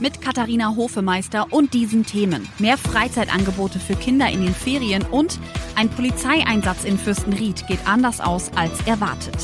mit Katharina Hofemeister und diesen Themen. Mehr Freizeitangebote für Kinder in den Ferien und ein Polizeieinsatz in Fürstenried geht anders aus als erwartet.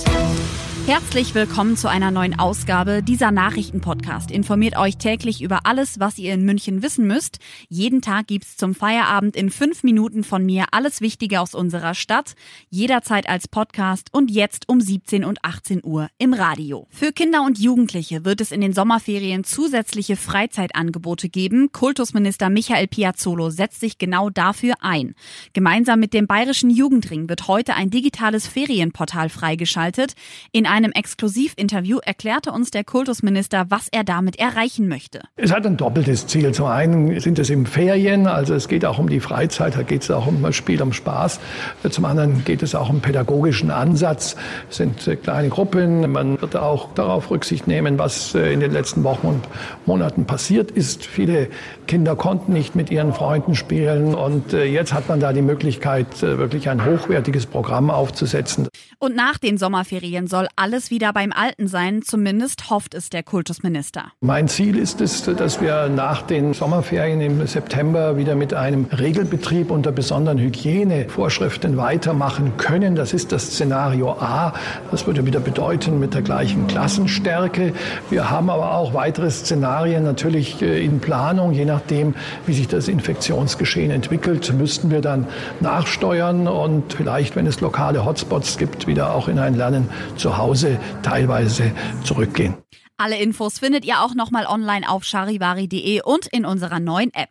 Herzlich willkommen zu einer neuen Ausgabe. Dieser Nachrichtenpodcast informiert euch täglich über alles, was ihr in München wissen müsst. Jeden Tag gibt's zum Feierabend in fünf Minuten von mir alles Wichtige aus unserer Stadt. Jederzeit als Podcast und jetzt um 17 und 18 Uhr im Radio. Für Kinder und Jugendliche wird es in den Sommerferien zusätzliche Freizeitangebote geben. Kultusminister Michael Piazzolo setzt sich genau dafür ein. Gemeinsam mit dem Bayerischen Jugendring wird heute ein digitales Ferienportal freigeschaltet. In einem Exklusivinterview erklärte uns der Kultusminister, was er damit erreichen möchte. Es hat ein doppeltes Ziel. Zum einen sind es eben Ferien, also es geht auch um die Freizeit, da geht es auch um das Spiel, um Spaß. Zum anderen geht es auch um pädagogischen Ansatz. Es sind äh, kleine Gruppen. Man wird auch darauf Rücksicht nehmen, was äh, in den letzten Wochen und Monaten passiert ist. Viele Kinder konnten nicht mit ihren Freunden spielen und äh, jetzt hat man da die Möglichkeit, wirklich ein hochwertiges Programm aufzusetzen. Und nach den Sommerferien soll alles wieder beim Alten sein, zumindest hofft es der Kultusminister. Mein Ziel ist es, dass wir nach den Sommerferien im September wieder mit einem Regelbetrieb unter besonderen Hygienevorschriften weitermachen können. Das ist das Szenario A. Das würde wieder bedeuten mit der gleichen Klassenstärke. Wir haben aber auch weitere Szenarien natürlich äh, in Planung. Je nachdem, wie sich das Infektionsgeschehen entwickelt, müssten wir dann nachsteuern und vielleicht, wenn es lokale Hotspots gibt, wieder auch in ein Lernen zu Hause teilweise zurückgehen. Alle Infos findet ihr auch nochmal online auf charivari.de und in unserer neuen App.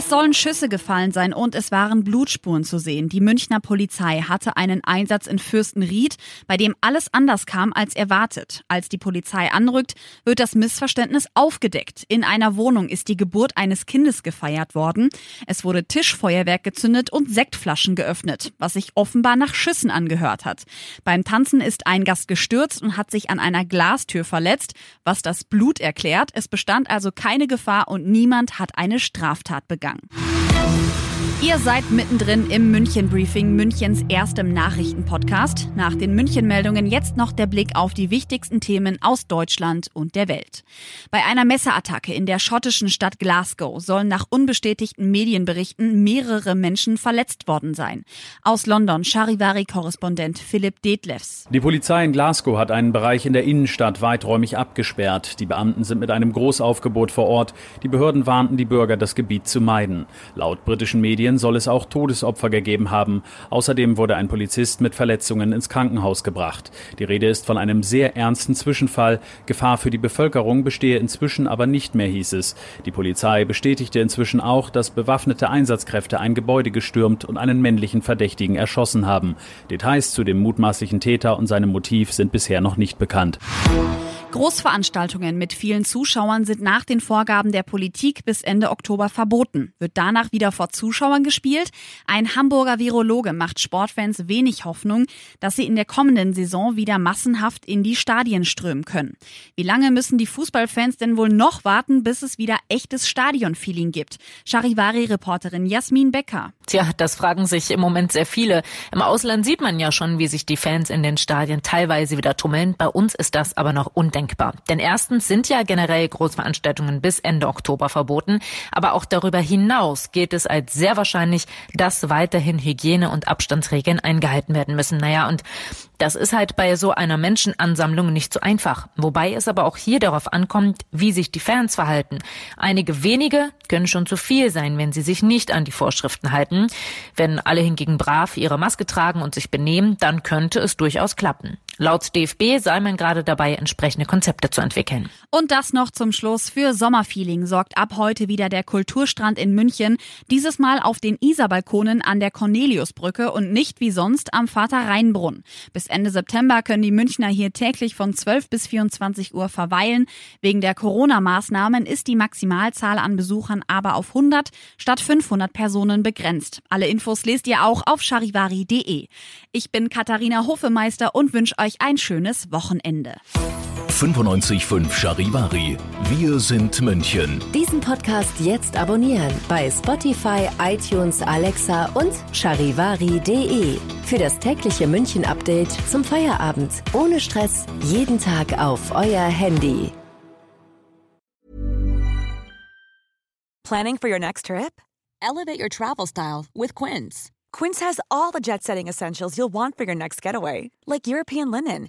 Es sollen Schüsse gefallen sein und es waren Blutspuren zu sehen. Die Münchner Polizei hatte einen Einsatz in Fürstenried, bei dem alles anders kam als erwartet. Als die Polizei anrückt, wird das Missverständnis aufgedeckt. In einer Wohnung ist die Geburt eines Kindes gefeiert worden. Es wurde Tischfeuerwerk gezündet und Sektflaschen geöffnet, was sich offenbar nach Schüssen angehört hat. Beim Tanzen ist ein Gast gestürzt und hat sich an einer Glastür verletzt, was das Blut erklärt. Es bestand also keine Gefahr und niemand hat eine Straftat begangen. Ihr seid mittendrin im München Briefing, Münchens erstem Nachrichtenpodcast. Nach den München-Meldungen jetzt noch der Blick auf die wichtigsten Themen aus Deutschland und der Welt. Bei einer Messerattacke in der schottischen Stadt Glasgow sollen nach unbestätigten Medienberichten mehrere Menschen verletzt worden sein. Aus London Charivari-Korrespondent Philipp Detlefs. Die Polizei in Glasgow hat einen Bereich in der Innenstadt weiträumig abgesperrt. Die Beamten sind mit einem Großaufgebot vor Ort. Die Behörden warnten die Bürger, das Gebiet zu meiden. Laut britischen Medien Syrien soll es auch Todesopfer gegeben haben. Außerdem wurde ein Polizist mit Verletzungen ins Krankenhaus gebracht. Die Rede ist von einem sehr ernsten Zwischenfall. Gefahr für die Bevölkerung bestehe inzwischen aber nicht mehr, hieß es. Die Polizei bestätigte inzwischen auch, dass bewaffnete Einsatzkräfte ein Gebäude gestürmt und einen männlichen Verdächtigen erschossen haben. Details zu dem mutmaßlichen Täter und seinem Motiv sind bisher noch nicht bekannt. Großveranstaltungen mit vielen Zuschauern sind nach den Vorgaben der Politik bis Ende Oktober verboten. Wird danach wieder vor Zuschauern gespielt? Ein Hamburger Virologe macht Sportfans wenig Hoffnung, dass sie in der kommenden Saison wieder massenhaft in die Stadien strömen können. Wie lange müssen die Fußballfans denn wohl noch warten, bis es wieder echtes Stadionfeeling gibt? Charivari-Reporterin Jasmin Becker. Tja, das fragen sich im Moment sehr viele. Im Ausland sieht man ja schon, wie sich die Fans in den Stadien teilweise wieder tummeln. Bei uns ist das aber noch undenkbar undenkbar. Denn erstens sind ja generell Großveranstaltungen bis Ende Oktober verboten, aber auch darüber hinaus gilt es als sehr wahrscheinlich, dass weiterhin Hygiene- und Abstandsregeln eingehalten werden müssen. Naja, und das ist halt bei so einer Menschenansammlung nicht so einfach. Wobei es aber auch hier darauf ankommt, wie sich die Fans verhalten. Einige wenige können schon zu viel sein, wenn sie sich nicht an die Vorschriften halten. Wenn alle hingegen brav ihre Maske tragen und sich benehmen, dann könnte es durchaus klappen. Laut DFB sei man gerade dabei, entsprechende Konzepte zu entwickeln. Und das noch zum Schluss. Für Sommerfeeling sorgt ab heute wieder der Kulturstrand in München. Dieses Mal auf den Isarbalkonen an der Corneliusbrücke und nicht wie sonst am Vater-Rhein-Brunnen. Bis Ende September können die Münchner hier täglich von 12 bis 24 Uhr verweilen. Wegen der Corona-Maßnahmen ist die Maximalzahl an Besuchern aber auf 100 statt 500 Personen begrenzt. Alle Infos lest ihr auch auf charivari.de. Ich bin Katharina Hofemeister und wünsche euch ein schönes Wochenende. 95.5 Charivari. Wir sind München. Diesen Podcast jetzt abonnieren bei Spotify, iTunes, Alexa und charivari.de. Für das tägliche München-Update zum Feierabend. Ohne Stress. Jeden Tag auf euer Handy. Planning for your next trip? Elevate your travel style with Quince. Quince has all the jet setting essentials you'll want for your next getaway, like European linen,